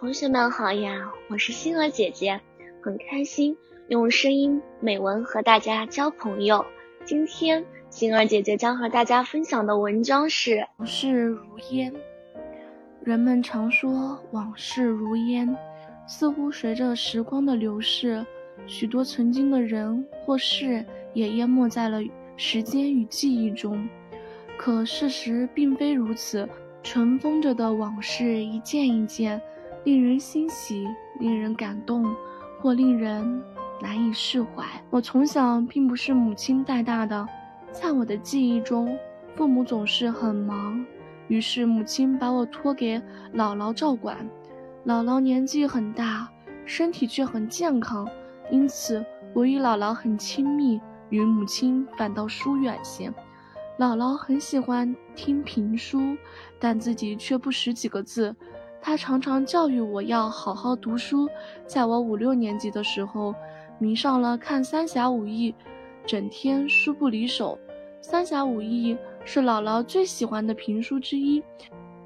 同学们好呀，我是星儿姐姐，很开心用声音美文和大家交朋友。今天星儿姐姐将和大家分享的文章是往事如烟。人们常说往事如烟，似乎随着时光的流逝，许多曾经的人或事也淹没在了时间与记忆中。可事实并非如此，尘封着的往事一件一件。令人欣喜，令人感动，或令人难以释怀。我从小并不是母亲带大的，在我的记忆中，父母总是很忙，于是母亲把我托给姥姥照管。姥姥年纪很大，身体却很健康，因此我与姥姥很亲密，与母亲反倒疏远些。姥姥很喜欢听评书，但自己却不识几个字。他常常教育我要好好读书。在我五六年级的时候，迷上了看《三侠五义》，整天书不离手。《三侠五义》是姥姥最喜欢的评书之一，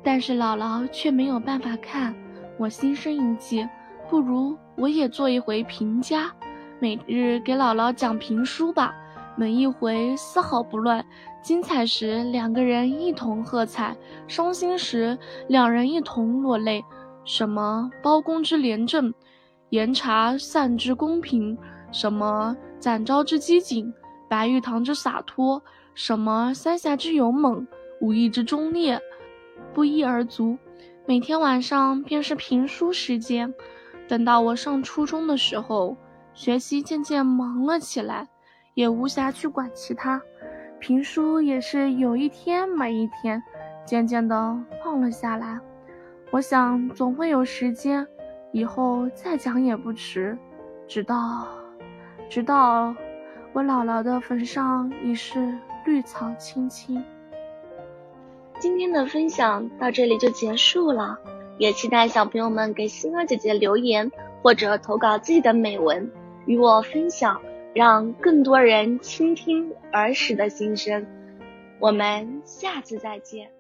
但是姥姥却没有办法看。我心生一计，不如我也做一回评家，每日给姥姥讲评书吧。每一回丝毫不乱，精彩时两个人一同喝彩，伤心时两人一同落泪。什么包公之廉政，严查散之公平；什么展昭之机警，白玉堂之洒脱；什么三侠之勇猛，武艺之忠烈，不一而足。每天晚上便是评书时间。等到我上初中的时候，学习渐渐忙了起来。也无暇去管其他，评书也是有一天没一天，渐渐的放了下来。我想总会有时间，以后再讲也不迟。直到，直到我姥姥的坟上已是绿草青青。今天的分享到这里就结束了，也期待小朋友们给星儿姐姐留言或者投稿自己的美文与我分享。让更多人倾听儿时的心声。我们下次再见。